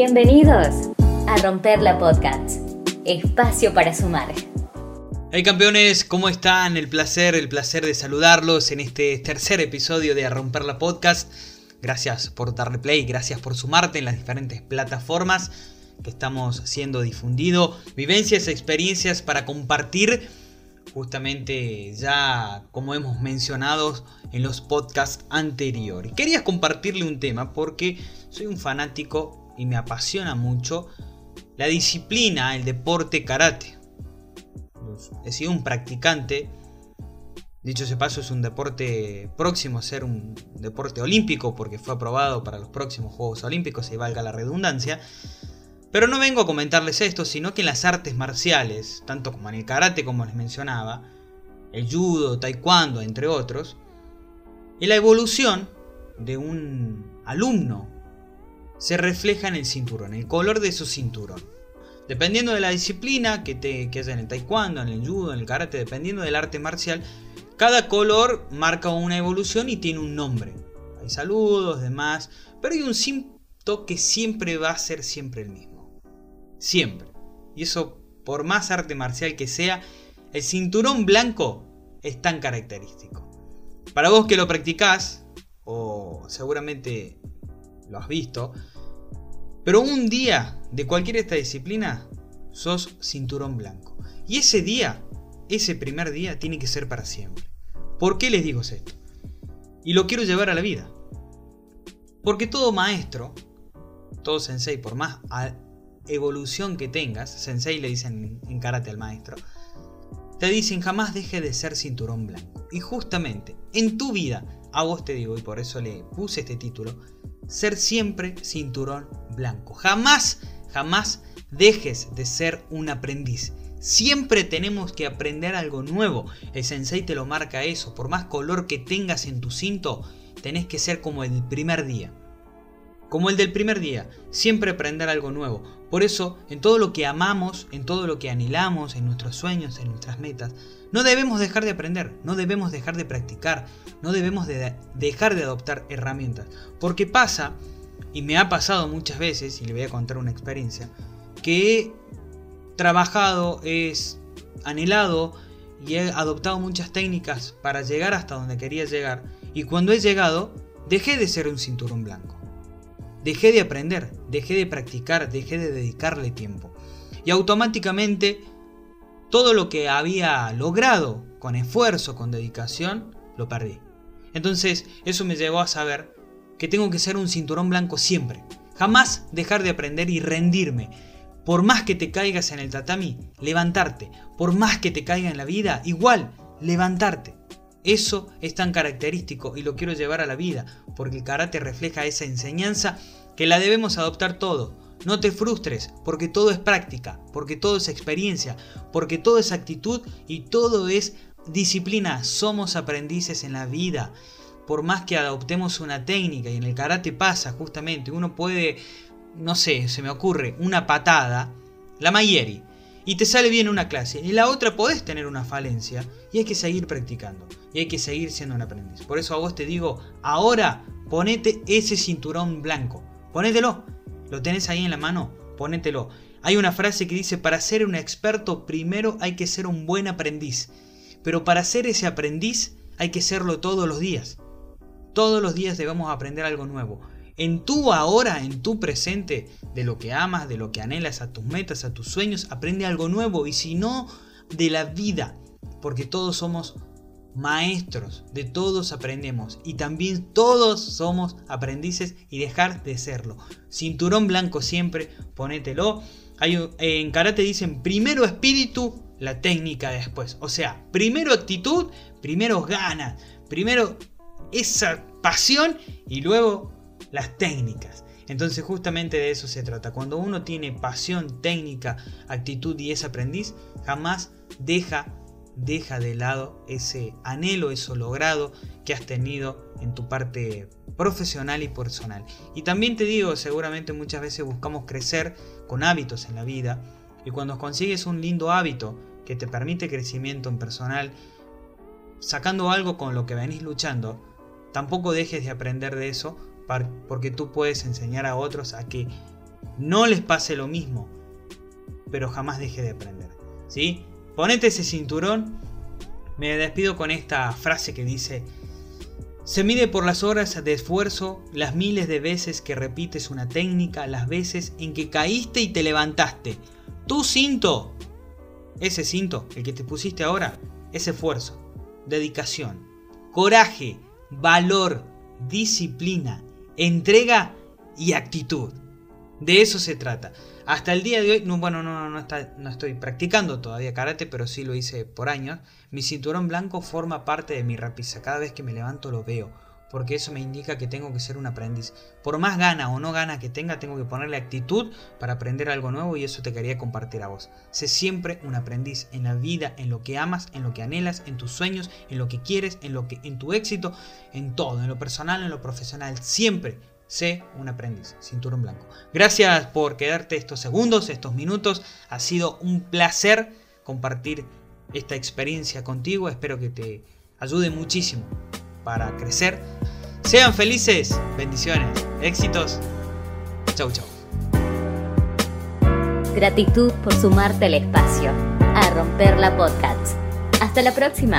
Bienvenidos a Romper la Podcast, espacio para sumar. Hey campeones, ¿cómo están? El placer, el placer de saludarlos en este tercer episodio de Romper la Podcast. Gracias por darle play, gracias por sumarte en las diferentes plataformas que estamos siendo difundido. Vivencias, experiencias para compartir justamente ya como hemos mencionado en los podcasts anteriores. Quería compartirle un tema porque soy un fanático y me apasiona mucho la disciplina, el deporte karate. He sido un practicante. Dicho ese paso, es un deporte próximo a ser un deporte olímpico porque fue aprobado para los próximos Juegos Olímpicos, y valga la redundancia. Pero no vengo a comentarles esto, sino que en las artes marciales, tanto como en el karate como les mencionaba, el judo, taekwondo, entre otros, y la evolución de un alumno se refleja en el cinturón, el color de su cinturón. Dependiendo de la disciplina que, te, que haya en el taekwondo, en el judo, en el karate, dependiendo del arte marcial, cada color marca una evolución y tiene un nombre. Hay saludos, demás, pero hay un cinto que siempre va a ser siempre el mismo. Siempre. Y eso, por más arte marcial que sea, el cinturón blanco es tan característico. Para vos que lo practicás, o seguramente lo has visto. Pero un día de cualquier esta disciplina, sos cinturón blanco. Y ese día, ese primer día, tiene que ser para siempre. ¿Por qué les digo esto? Y lo quiero llevar a la vida. Porque todo maestro, todo sensei, por más evolución que tengas, sensei le dicen en karate al maestro, te dicen jamás deje de ser cinturón blanco. Y justamente en tu vida, a vos te digo, y por eso le puse este título, ser siempre cinturón blanco. Jamás, jamás dejes de ser un aprendiz. Siempre tenemos que aprender algo nuevo. El sensei te lo marca eso. Por más color que tengas en tu cinto, tenés que ser como el primer día. Como el del primer día. Siempre aprender algo nuevo. Por eso, en todo lo que amamos, en todo lo que anhelamos, en nuestros sueños, en nuestras metas, no debemos dejar de aprender, no debemos dejar de practicar, no debemos de dejar de adoptar herramientas. Porque pasa, y me ha pasado muchas veces, y le voy a contar una experiencia, que he trabajado, es anhelado y he adoptado muchas técnicas para llegar hasta donde quería llegar. Y cuando he llegado, dejé de ser un cinturón blanco. Dejé de aprender, dejé de practicar, dejé de dedicarle tiempo. Y automáticamente todo lo que había logrado con esfuerzo, con dedicación, lo perdí. Entonces eso me llevó a saber que tengo que ser un cinturón blanco siempre. Jamás dejar de aprender y rendirme. Por más que te caigas en el tatami, levantarte. Por más que te caiga en la vida, igual, levantarte. Eso es tan característico y lo quiero llevar a la vida, porque el karate refleja esa enseñanza que la debemos adoptar todo no te frustres, porque todo es práctica, porque todo es experiencia, porque todo es actitud y todo es disciplina. Somos aprendices en la vida. Por más que adoptemos una técnica, y en el karate pasa justamente, uno puede, no sé, se me ocurre, una patada, la mayeri, y te sale bien una clase, y la otra podés tener una falencia, y hay que seguir practicando, y hay que seguir siendo un aprendiz. Por eso a vos te digo, ahora ponete ese cinturón blanco, ponételo ¿Lo tenés ahí en la mano? Ponételo. Hay una frase que dice, para ser un experto primero hay que ser un buen aprendiz. Pero para ser ese aprendiz hay que serlo todos los días. Todos los días debemos aprender algo nuevo. En tu ahora, en tu presente, de lo que amas, de lo que anhelas, a tus metas, a tus sueños, aprende algo nuevo. Y si no, de la vida. Porque todos somos maestros, de todos aprendemos y también todos somos aprendices y dejar de serlo. Cinturón blanco siempre, ponételo. Hay, en karate dicen primero espíritu, la técnica después. O sea, primero actitud, primero ganas, primero esa pasión y luego las técnicas. Entonces justamente de eso se trata. Cuando uno tiene pasión, técnica, actitud y es aprendiz, jamás deja deja de lado ese anhelo, eso logrado que has tenido en tu parte profesional y personal. Y también te digo, seguramente muchas veces buscamos crecer con hábitos en la vida y cuando consigues un lindo hábito que te permite crecimiento en personal, sacando algo con lo que venís luchando, tampoco dejes de aprender de eso porque tú puedes enseñar a otros a que no les pase lo mismo, pero jamás deje de aprender. ¿sí? Ponete ese cinturón. Me despido con esta frase que dice, se mide por las horas de esfuerzo, las miles de veces que repites una técnica, las veces en que caíste y te levantaste. Tu cinto, ese cinto, el que te pusiste ahora, es esfuerzo, dedicación, coraje, valor, disciplina, entrega y actitud. De eso se trata. Hasta el día de hoy, no, bueno, no, no, no estoy practicando todavía karate, pero sí lo hice por años. Mi cinturón blanco forma parte de mi rapisa. Cada vez que me levanto lo veo, porque eso me indica que tengo que ser un aprendiz. Por más gana o no gana que tenga, tengo que ponerle actitud para aprender algo nuevo y eso te quería compartir a vos. Sé siempre un aprendiz en la vida, en lo que amas, en lo que anhelas, en tus sueños, en lo que quieres, en lo que en tu éxito, en todo, en lo personal, en lo profesional, siempre sé un aprendiz, cinturón blanco. Gracias por quedarte estos segundos, estos minutos. Ha sido un placer compartir esta experiencia contigo. Espero que te ayude muchísimo para crecer. Sean felices, bendiciones, éxitos. Chau, chau. Gratitud por sumarte al espacio, a romper la podcast. Hasta la próxima.